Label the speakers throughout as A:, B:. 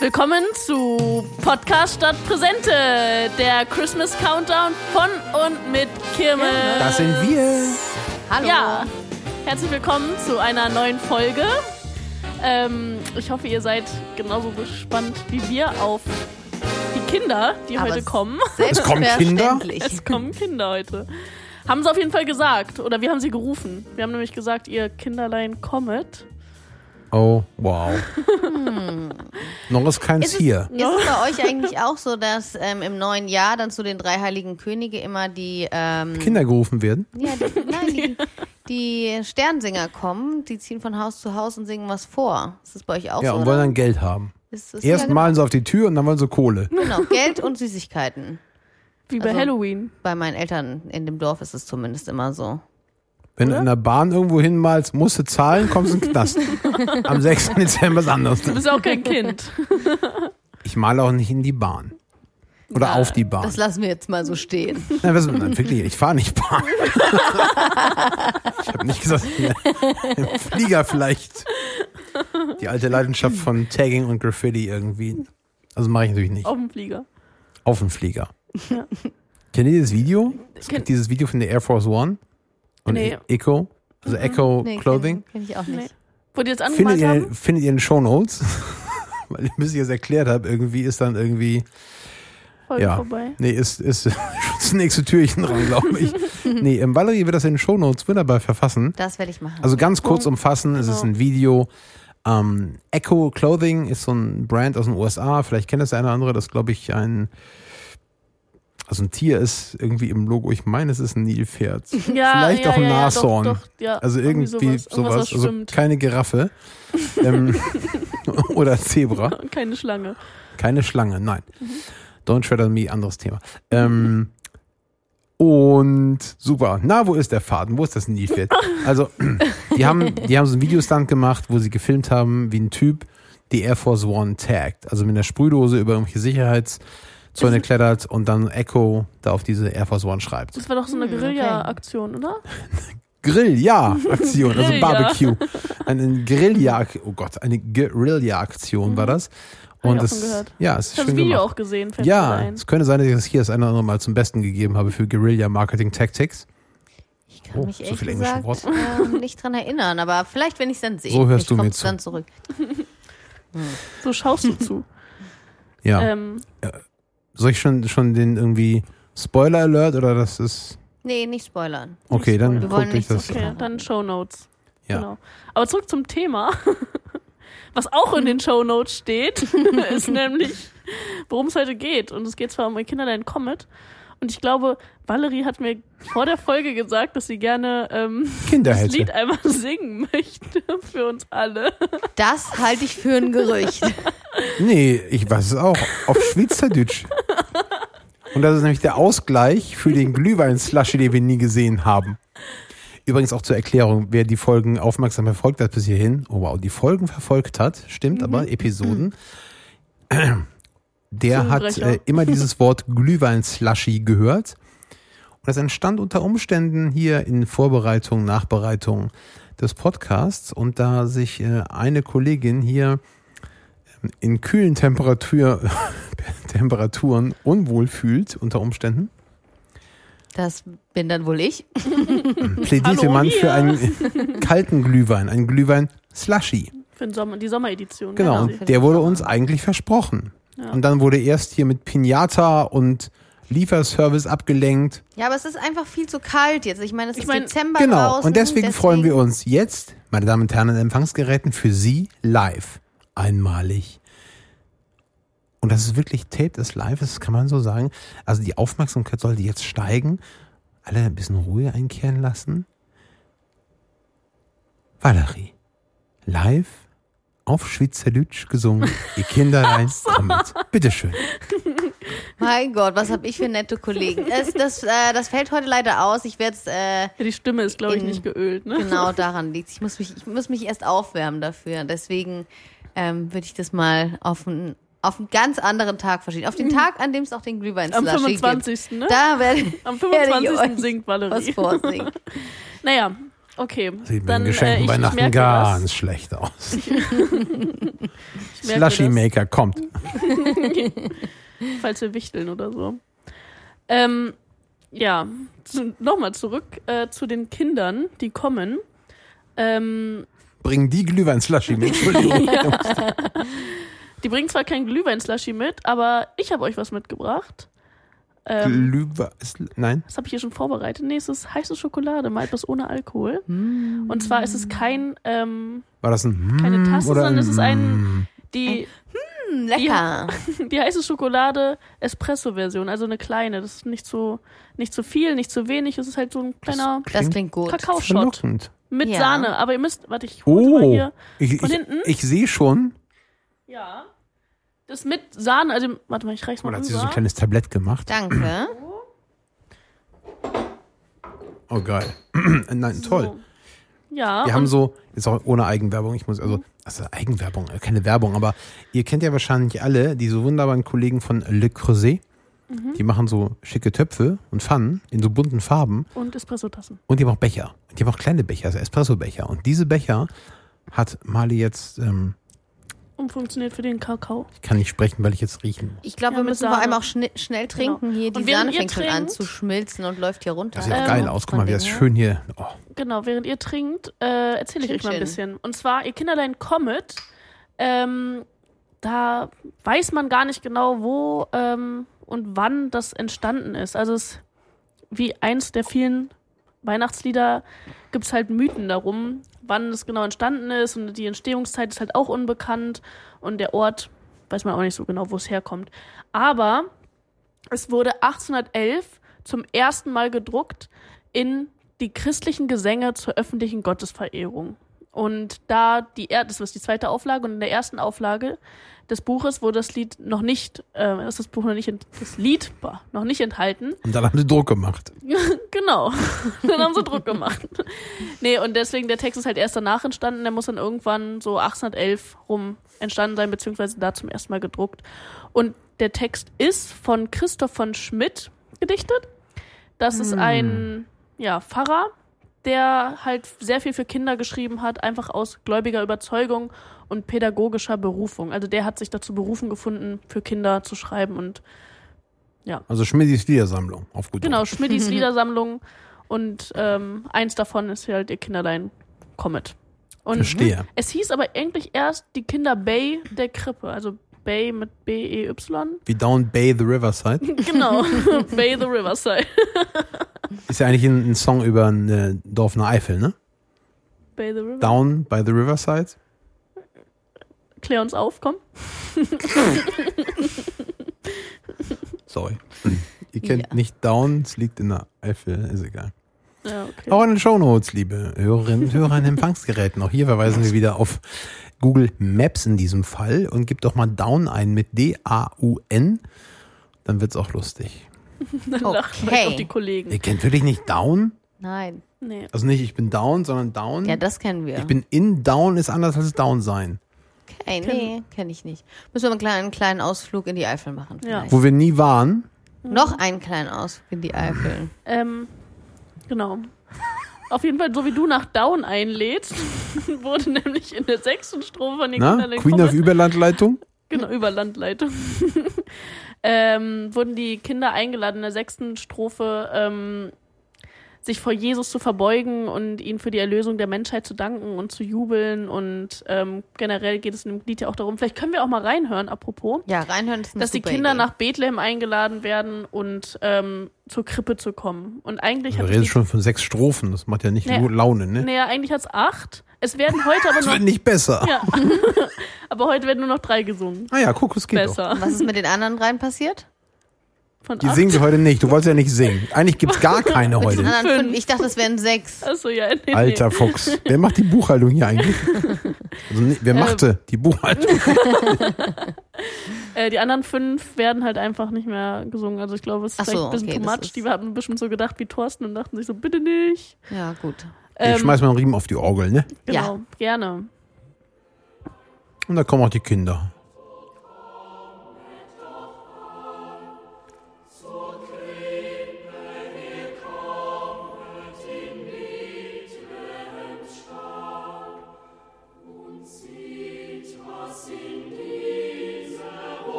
A: Willkommen zu Podcast statt Präsente, der Christmas Countdown von und mit Kirmes.
B: Das sind wir.
C: Hallo.
A: Ja, herzlich willkommen zu einer neuen Folge. Ähm, ich hoffe, ihr seid genauso gespannt wie wir auf die Kinder, die
C: Aber
A: heute kommen.
B: Es kommen Kinder?
A: Es kommen Kinder heute. Haben sie auf jeden Fall gesagt. Oder wir haben sie gerufen. Wir haben nämlich gesagt, ihr Kinderlein kommet.
B: Oh, wow. Noch ist keins
C: Ist es,
B: hier.
C: ist es bei euch eigentlich auch so, dass ähm, im neuen Jahr dann zu den drei heiligen Könige immer die, ähm,
B: Kinder gerufen werden.
C: ja, die, nein, die, die Sternsinger kommen, die ziehen von Haus zu Haus und singen was vor. Ist das bei euch auch
B: Ja,
C: so?
B: und
C: oder?
B: wollen dann Geld haben.
C: Ist, ist
B: Erst
C: ja,
B: malen sie auf die Tür und dann wollen sie Kohle.
C: Genau, Geld und Süßigkeiten.
A: Wie bei
C: Also-
A: Halloween.
C: Bei meinen Eltern in dem Dorf ist es zumindest immer so.
B: Wenn
A: Oder?
B: du in der Bahn irgendwo hinmalst, musst du zahlen, kommst in den Knast. Am 6. Dezember ist anders.
A: Du bist auch kein Kind.
B: Ich male auch nicht in die Bahn. Oder
A: Na,
B: auf die Bahn.
C: Das lassen wir jetzt mal so stehen.
B: Nein, was, nein wirklich, ich fahre nicht Bahn. ich habe nicht gesagt, im Flieger vielleicht. Die alte Leidenschaft von Tagging und Graffiti irgendwie. Also mache ich natürlich nicht.
A: Auf dem Flieger.
B: Auf dem Flieger. Kennt ihr dieses Video? Es gibt dieses Video von der Air Force One und
A: Nee.
B: E- Echo, also Echo
C: Nee,
B: Clothing.
C: Kenn, kenn ich auch
A: Nee.
C: nicht.
A: Wo die jetzt
B: Findet
A: angemalt
B: ihr,
A: haben?
B: findet ihr in den Show Notes? Weil bis ich es erklärt habe, irgendwie ist dann irgendwie,
A: Folge
B: ja.
A: vorbei.
B: nee, ist, ist schon das nächste Türchen dran, glaube ich. nee, ähm, Valerie wird das in den Show Notes wunderbar verfassen.
C: Das werde ich machen.
B: Also ganz kurz umfassen, es ist
A: Genau.
B: ein Video. Ähm, Echo Clothing ist so ein Brand aus den USA. Vielleicht kennt das der eine oder andere. Das glaube ich ein, also ein Tier ist irgendwie im Logo. Ich meine, es ist ein Nilpferd.
A: Ja,
B: Vielleicht
A: ja,
B: auch ein
A: ja,
B: Nashorn.
A: Doch, doch, ja,
B: Also irgendwie sowas.
A: Irgendwas, was
B: Also
A: schwimmt.
B: keine Giraffe. ähm, oder Zebra.
A: Keine Schlange.
B: Keine Schlange, nein. Don't tread on me, anderes Thema. Ähm, und super. Na, wo ist der Faden? Wo ist das Nilpferd? Also, die haben, die haben so einen Videostand gemacht, wo sie gefilmt haben, wie ein Typ die Air Force One taggt. Also mit einer Sprühdose über irgendwelche Sicherheitszäune klettert und dann Echo da auf diese Air Force One schreibt.
A: Das war doch so eine
C: Hm, okay.
A: Guerilla-Aktion, oder?
B: Grill, ja, Aktion, also. Barbecue. Eine Guerilla, oh Gott, eine Guerilla-Aktion war das.
A: Hab
B: Und
A: ich
B: das, ja, es ist
A: Ich habe
B: schön
A: das Video
B: gemacht.
A: auch gesehen.
B: Ja, es könnte sein, dass ich das hier das eine oder andere Mal zum Besten gegeben habe für Guerilla Marketing Tactics.
C: Ich kann
B: Oh,
C: mich
B: so englische
C: gesagt ähm, nicht dran erinnern, aber vielleicht, wenn ich es dann sehe.
B: So hörst
C: Vielleicht
B: du mir zu.
C: dann zurück.
A: So schaust du zu.
B: Ja.
A: Ähm,
B: Soll ich schon, schon den irgendwie Spoiler Alert oder das ist.
C: Nee, nicht spoilern.
B: Okay, dann
C: Wir wollen
B: guckt euch
C: nicht so
B: das.
A: okay, dann Show Notes.
B: Ja.
A: Genau. Aber zurück zum Thema. Was auch in den Show Notes steht, ist nämlich, worum es heute geht. Und es geht zwar um ein Kinderlein Comet. Und ich glaube, Valerie hat mir vor der Folge gesagt, dass sie gerne ähm, das. Lied einmal singen möchte für uns alle.
C: Das halte ich für ein Gerücht.
B: Nee, ich weiß es auch. Auf Schweizerdeutsch. Und das ist nämlich der Ausgleich für den Glühwein-Slushy, den wir nie gesehen haben. Übrigens auch zur Erklärung, wer die Folgen aufmerksam verfolgt hat bis hierhin, oh wow, die Folgen verfolgt hat, stimmt, aber Episoden, der hat äh, immer dieses Wort Glühwein-Slushy gehört. Und das entstand unter Umständen hier in Vorbereitung, Nachbereitung des Podcasts. Und da sich äh, eine Kollegin hier ähm, in kühlen Temperatur, Temperaturen unwohl fühlt, unter Umständen,
C: Das bin dann wohl ich.
B: plädierte
A: Hallo,
B: man
A: hier.
B: für einen kalten Glühwein, einen Glühwein Slushy.
A: Für den Sommer, die Sommeredition.
B: Genau, und der wurde uns eigentlich versprochen.
A: Ja.
B: Und dann wurde erst hier mit Pinata und Lieferservice abgelenkt.
C: Ja, aber es ist einfach viel zu kalt jetzt. Ich meine, es
A: Ich
C: ist
A: mein-
C: Dezember
B: Genau,
C: draußen.
B: und deswegen, freuen wir uns jetzt, meine Damen und Herren, an Empfangsgeräten für Sie live. Einmalig. Und das ist wirklich Tape des Live, das kann man so sagen. Also die Aufmerksamkeit sollte jetzt steigen. Alle ein bisschen Ruhe einkehren lassen. Valerie, live auf Schweizerdeutsch gesungen. Ihr Kinderlein kommt. Bitteschön.
C: Mein Gott, was habe ich für nette Kollegen. Es, das, äh, das fällt heute leider aus. Ich werde es äh,
A: Ja, die Stimme ist, glaube ich, nicht geölt. Ne?
C: genau daran liegt. Ich muss mich, ich muss mich erst aufwärmen dafür. Deswegen ähm, würde ich das mal auf auf einen ganz anderen Tag verschieben. Auf den Tag, an dem es auch den glühwein
A: Am
C: Slushy gibt.
A: 25. Ne?
C: Da werde
A: Am
C: werde ich
A: 25.
C: euch
A: singt
C: was
A: Valerie.
C: vorsingen.
A: Naja, okay.
B: Sieht mit
A: Dann,
B: den Geschenken
A: äh, ich,
B: Weihnachten
A: ich merke
B: ganz
A: das.
B: schlecht aus. Slushy. Maker kommt.
A: Falls wir wichteln oder so. Ähm, ja, zu, nochmal zurück äh, zu den Kindern, die kommen. Ähm,
B: Bringen die Glühwein-Slushy mit. Entschuldigung.
A: Die bringen zwar kein Glühwein-Slushy mit, aber ich habe euch was mitgebracht. Ähm,
B: Glühwein. Nein.
A: das habe ich hier schon vorbereitet. Nee, es ist heiße Schokolade, mal etwas ohne Alkohol. Und zwar ist es kein, ähm,
B: War das ein
A: Keine
B: Mm
A: Tasse,
B: oder
A: sondern es ist ein-
B: Mm?
A: die,
C: Hm, lecker.
A: die heiße Schokolade Espresso-Version, also eine kleine. Das ist nicht so, nicht zu viel, nicht zu wenig. Es ist halt so ein kleiner
C: Das klingt gut.
A: Kakaoshot
B: Verlockend.
A: mit
C: Ja.
A: Sahne. Aber ihr müsst, warte, ich hole mal
B: Oh,
A: hier.
B: ich,
A: Von
B: ich,
A: hinten?
B: ich sehe schon.
A: Ja. Das mit Sahne, also, warte mal, ich reich's mal
B: Oder hat sie so ein kleines Tablett gemacht?
C: Danke.
B: Oh, geil. Nein, toll.
A: So. Ja,
B: Wir haben
A: und
B: so, jetzt auch ohne Eigenwerbung, ich muss, also, also Eigenwerbung, äh, keine Werbung, aber ihr kennt ja wahrscheinlich alle diese wunderbaren Kollegen von Le Creuset.
A: Mhm.
B: Die machen so schicke Töpfe und Pfannen in so bunten Farben
A: und Espresso-Tassen.
B: und die haben auch Becher. Die haben auch kleine Becher, also Espresso-Becher. Und diese Becher hat Mali jetzt, ähm,
A: Und funktioniert für den Kakao.
B: ich kann nicht sprechen, weil ich jetzt riechen.
C: Ich glaube,
A: Ja,
C: wir müssen vor allem auch schne schnell trinken. Hier, die Sahne fängt schon an zu schmilzen und läuft hier runter.
B: Das sieht auch
A: Ähm,
B: geil aus. Guck mal, wie das schön hier. Oh.
A: Genau, während ihr trinkt, äh, erzähle ich euch mal ein bisschen. Und zwar, ihr Kinderlein Comet, ähm, da weiß man gar nicht genau, wo ähm, und wann das entstanden ist. Also es ist wie eins der vielen Weihnachtslieder gibt es halt Mythen darum, wann es genau entstanden ist und die Entstehungszeit ist halt auch unbekannt und der Ort weiß man auch nicht so genau, wo es herkommt. Aber es wurde 1811 zum ersten Mal gedruckt in die christlichen Gesänge zur öffentlichen Gottesverehrung. Und da die er das ist die zweite Auflage und in der ersten Auflage des Buches wurde das Lied noch nicht, äh, ist das Buch noch nicht, das Lied boah, noch nicht enthalten.
B: Und dann haben sie Druck gemacht.
A: Genau. dann haben sie Druck gemacht. Nee, und deswegen, der Text ist halt erst danach entstanden. Der muss dann irgendwann so 1811 rum entstanden sein, beziehungsweise da zum ersten Mal gedruckt. Und der Text ist von Christoph von Schmidt gedichtet. Das ist ein ja, Pfarrer, der halt sehr viel für Kinder geschrieben hat, einfach aus gläubiger Überzeugung und pädagogischer Berufung. Also der hat sich dazu berufen gefunden, für Kinder zu schreiben und
B: Also Schmidis Liedersammlung auf gut
A: Genau,
B: Deutsch.
A: Schmidis Liedersammlung und ähm, eins davon ist halt ihr Kinderlein Comet. Und
B: Verstehe.
A: es hieß aber eigentlich erst die Kinder Bay der Krippe, also Bay mit B-E-Y.
B: Wie Down Bay the Riverside.
A: Genau, Bay the Riverside.
B: Ist ja eigentlich ein, ein Song über ein äh, Dorf in der Eifel, ne?
A: Bay the Riverside.
B: Down by the Riverside.
A: Klär uns auf, komm.
B: Sorry. Ihr kennt
C: Ja.
B: nicht Down, es liegt in der Eifel, ist egal.
A: Ja, okay.
B: Auch in den Shownotes, liebe Hörerinnen und Hörer an Empfangsgeräten. Auch hier verweisen wir wieder auf Google Maps in diesem Fall und gebt doch mal Down ein mit D-A-U-N. Dann wird's auch lustig.
A: Dann lacht
C: Okay.
A: vielleicht auch die Kollegen.
B: Ihr kennt wirklich nicht Down?
C: Nein.
A: Nee.
B: Also nicht ich bin down, sondern down.
C: Ja, das kennen wir.
B: ich bin in down ist anders als down sein.
C: okay, nee, kenne ich nicht. Müssen wir mal einen kleinen, kleinen Ausflug in die Eifel machen.
A: Ja.
C: vielleicht.
B: Wo wir nie waren.
C: Noch einen kleinen Ausflug in die Eifel.
A: Ähm, genau. Auf jeden Fall, so wie du nach Down einlädst, wurde nämlich in der sechsten Strophe von den
B: Na? Queen of Überlandleitung?
A: Genau, über Landleitung. ähm, wurden die Kinder eingeladen, in der sechsten Strophe ähm, sich vor Jesus zu verbeugen und ihn für die Erlösung der Menschheit zu danken und zu jubeln. Und ähm, generell geht es in dem Lied ja auch darum, vielleicht können wir auch mal reinhören, apropos,
C: Ja, reinhören ist eine
A: dass die Kinder
C: Idee.
A: nach Bethlehem eingeladen werden und ähm, zur Krippe zu kommen. Und eigentlich
B: Du
A: hat
B: redest
A: es
B: schon von sechs Strophen. Das macht ja nicht nur Laune, ne?
A: naja, eigentlich hat es acht. Es werden heute aber
B: Das
A: noch,
B: wird nicht besser.
A: ja, aber heute werden nur noch drei gesungen.
B: Ah ja, guck, es geht doch.
A: Besser.
C: Was ist mit den anderen dreien passiert?
A: Von
B: Die
A: acht.
B: singen wir heute nicht. Du wolltest ja nicht singen. Eigentlich gibt's gar keine heute.
C: anderen fünf. Ich dachte, es wären sechs.
A: Achso, ja, nee, nee.
B: Alter Fuchs. Wer macht die Buchhaltung hier eigentlich? Also, nee, wer
A: Ähm.
B: machte die Buchhaltung?
A: Äh, die anderen fünf werden halt einfach nicht mehr gesungen. Also ich glaube, es ist
C: so,
A: vielleicht ein bisschen
C: okay,
A: too much. Die haben bestimmt so gedacht wie Thorsten und dachten sich so, bitte nicht.
C: Ja, gut.
B: Ich
A: Ähm,
B: schmeiß mal einen Riemen auf die Orgel, ne?
A: Genau, gerne.
B: Und da kommen auch die Kinder.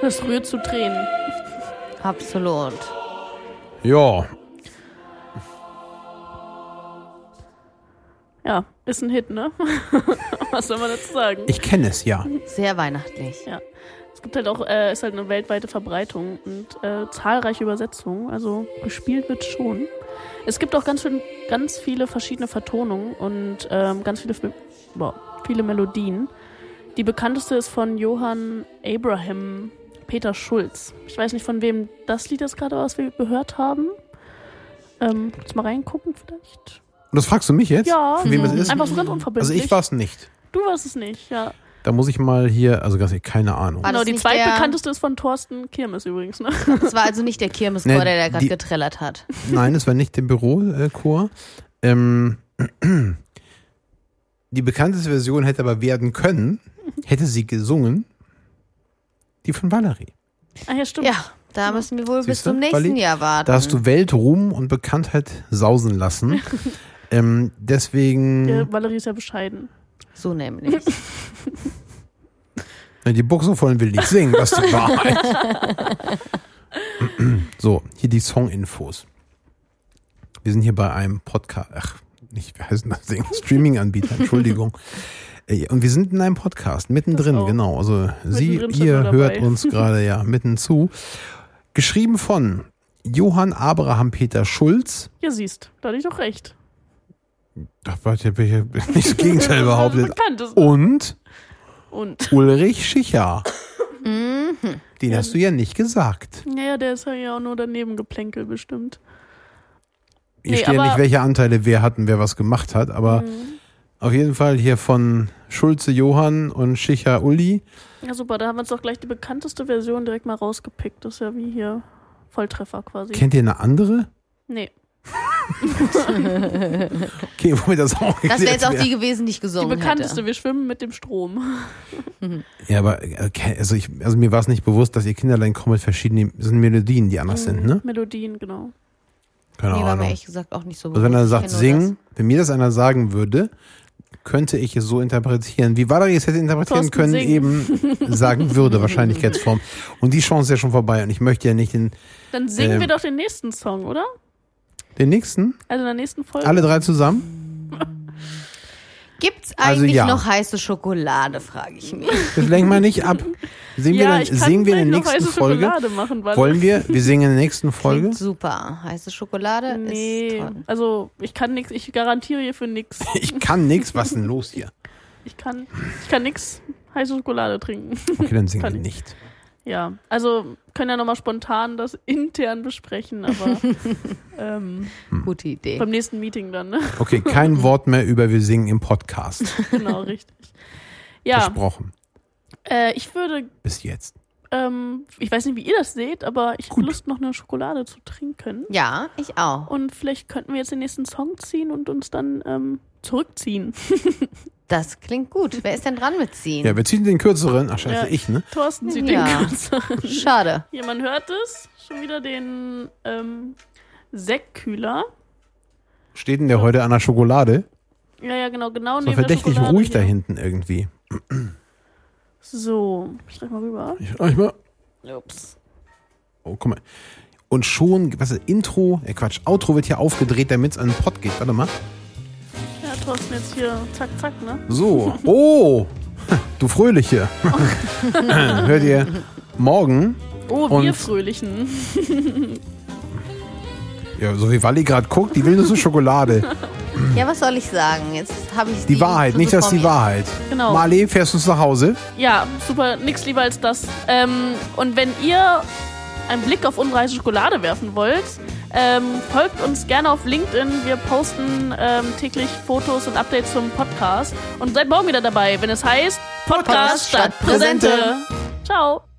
A: Das rührt zu Tränen.
C: Absolut.
B: Ja,
A: Ja, ist ein Hit, ne? Was soll man dazu sagen?
B: ich kenne es, ja.
C: Sehr weihnachtlich.
A: Ja. Es gibt halt auch, äh, ist halt eine weltweite Verbreitung und äh, zahlreiche Übersetzungen. Also gespielt wird schon. Es gibt auch ganz, viel, ganz viele verschiedene Vertonungen und ähm, ganz viele, boah, viele Melodien. Die bekannteste ist von Johann Abraham Peter Schulz. Ich weiß nicht, von wem das Lied ist gerade, was wir gehört haben. Ähm, jetzt mal reingucken vielleicht.
B: Und das fragst du mich jetzt?
A: Ja,
B: Von wem es ist?
A: einfach so ganz
B: Also
A: unverbindlich.
B: ich war es nicht.
A: Du warst es nicht, ja.
B: Da muss ich mal hier, also ganz ehrlich, keine Ahnung.
A: Genau,
C: das
A: die zweitbekannteste ist von Thorsten Kirmes übrigens, ne?
C: Das war also nicht der Kirmeschor,
B: Nee,
C: der da gerade getrellert hat.
B: Nein, es war nicht der Bürochor. Ähm, die bekannteste Version hätte aber werden können, hätte sie gesungen, die von Valerie.
A: Ah ja, stimmt.
C: Ja, da müssen wir wohl bis
B: Siehste,
C: zum nächsten
B: Wally?
C: Jahr warten.
B: Da hast du Weltruhm und Bekanntheit sausen lassen. ähm, deswegen,
A: Ja, Valerie ist ja bescheiden.
C: so nämlich.
B: Die Buchse vollen will nicht singen, das ist die Wahrheit. so, hier die Song-Infos. Wir sind hier bei einem Podcast, ach, nicht, wie heißt denn das Ding? Streaming-Anbieter, Entschuldigung. Äh, Und wir sind in einem Podcast, mittendrin,
A: Das
B: genau. Also Sie,
A: Mittendrin schon
B: ihr hört uns gerade ja mitten zu. Geschrieben von Johann Abraham Peter Schulz.
A: Ja, siehst, da hatte ich doch recht.
B: Da war ich ja nicht das Gegenteil behauptet.
A: Ist.
B: Und
A: Und.
B: Ulrich Schicher.
C: Mhm.
B: Den hast du ja nicht gesagt.
A: Naja, der ist ja auch nur daneben geplänkelt bestimmt.
B: Hier
A: Nee,
B: steht ja nicht, welche Anteile wer hat und wer was gemacht hat, aber
A: Mhm.
B: Auf jeden Fall hier von Schulze Johann und Schicher Uli.
A: Ja, super, da haben wir uns doch gleich die bekannteste Version direkt mal rausgepickt. Das ist ja wie hier Volltreffer quasi.
B: Kennt ihr eine andere?
A: nee.
B: Okay, womit das auch
C: Das wäre jetzt auch
B: wäre.
C: die gewesen, die ich
A: Die
C: gesungen
A: bekannteste,
C: hätte.
A: wir schwimmen mit dem Strom.
B: Ja, aber okay, also, ich, also mir war es nicht bewusst, dass ihr Kinderlein kommen mit verschiedenen sind Melodien, die anders sind, ne?
A: Melodien, genau.
B: Keine
C: Nee, war mir
B: Ahnung.
C: ehrlich gesagt auch nicht so
B: Also wenn er
C: bewusst.
B: sagt singen, wenn mir das einer sagen würde, könnte ich es so interpretieren, wie Valerie es hätte interpretieren
A: Thorsten
B: können,
A: singen.
B: eben sagen würde, Wahrscheinlichkeitsform. Und die Chance ist ja schon vorbei und ich möchte ja nicht den,
A: Dann singen
B: Ähm.
A: wir doch den nächsten Song, oder?
B: den nächsten,
A: Also in der nächsten Folge.
B: alle drei zusammen.
C: das. Gibt's
B: Also
C: eigentlich
B: ja.
C: noch heiße Schokolade, frage ich mich.
B: Das lenken wir nicht ab. Singen wir,
A: ja,
B: dann,
A: ich kann
B: singen wir in der nächsten
A: heiße
B: Folge?
A: Schokolade machen,
B: Wollen wir? Wir singen in der nächsten Folge.
C: Klingt super. Heiße Schokolade ist
A: Nee,
C: toll.
A: also ich kann nichts, ich garantiere hier für nichts.
B: Ich kann nix. Was ist denn los hier?
A: Ich kann, ich kann nix heiße Schokolade trinken.
B: Okay, dann singen
A: Kann
B: wir
A: ich.
B: nicht.
A: Ja, also können ja nochmal spontan das intern besprechen, aber ähm,
C: Gute Idee.
A: beim nächsten Meeting dann, ne?
B: Okay, kein Wort mehr über wir singen im Podcast.
A: Genau, richtig. Ja,
B: Versprochen.
A: äh, ich würde,
B: Bis jetzt.
A: ähm, ich weiß nicht, wie ihr das seht, aber ich habe Lust, noch eine Schokolade zu trinken.
C: Ja, ich auch.
A: Und vielleicht könnten wir jetzt den nächsten Song ziehen und uns dann ähm, zurückziehen.
C: Das klingt gut. Wer ist denn dran mit ziehen?
B: Ja, wir ziehen den kürzeren. Ach, scheiße,
A: Ja.
B: ich, ne?
A: Thorsten sieht
C: Ja.
A: den kürzeren.
C: Schade.
A: Hier, man hört es. Schon wieder den ähm, Sektkühler.
B: Steht denn der heute an der Schokolade?
A: Ja, ja, genau, genau
B: So verdächtig ruhig
A: hier.
B: da hinten irgendwie.
A: So, ich schreib mal rüber.
B: Ich, ich mal.
A: Ups.
B: Oh, guck mal. Und schon, was ist Intro? Äh, Quatsch, Outro wird hier aufgedreht, damit es an den Pod geht. Warte mal.
A: Thorsten jetzt hier zack, zack, ne?
B: So. Oh, du Fröhliche. Hört ihr morgen?
A: Oh,
B: Und-
A: wir Fröhlichen.
B: Ja, so wie Wally gerade guckt, die will nur so Schokolade.
C: Ja, was soll ich sagen? Jetzt habe ich
B: Die Wahrheit, nicht das die Wahrheit.
A: Genau.
B: Marley, fährst du uns nach Hause?
A: Ja, super, nix lieber als das. Ähm, und wenn ihr einen Blick auf unsere heiße Schokolade werfen wollt, ähm, folgt uns gerne auf LinkedIn. Wir posten ähm, täglich Fotos und Updates zum Podcast. Und seid morgen wieder dabei, wenn es heißt Podcast,
C: Podcast
A: statt. Präsente. Ciao.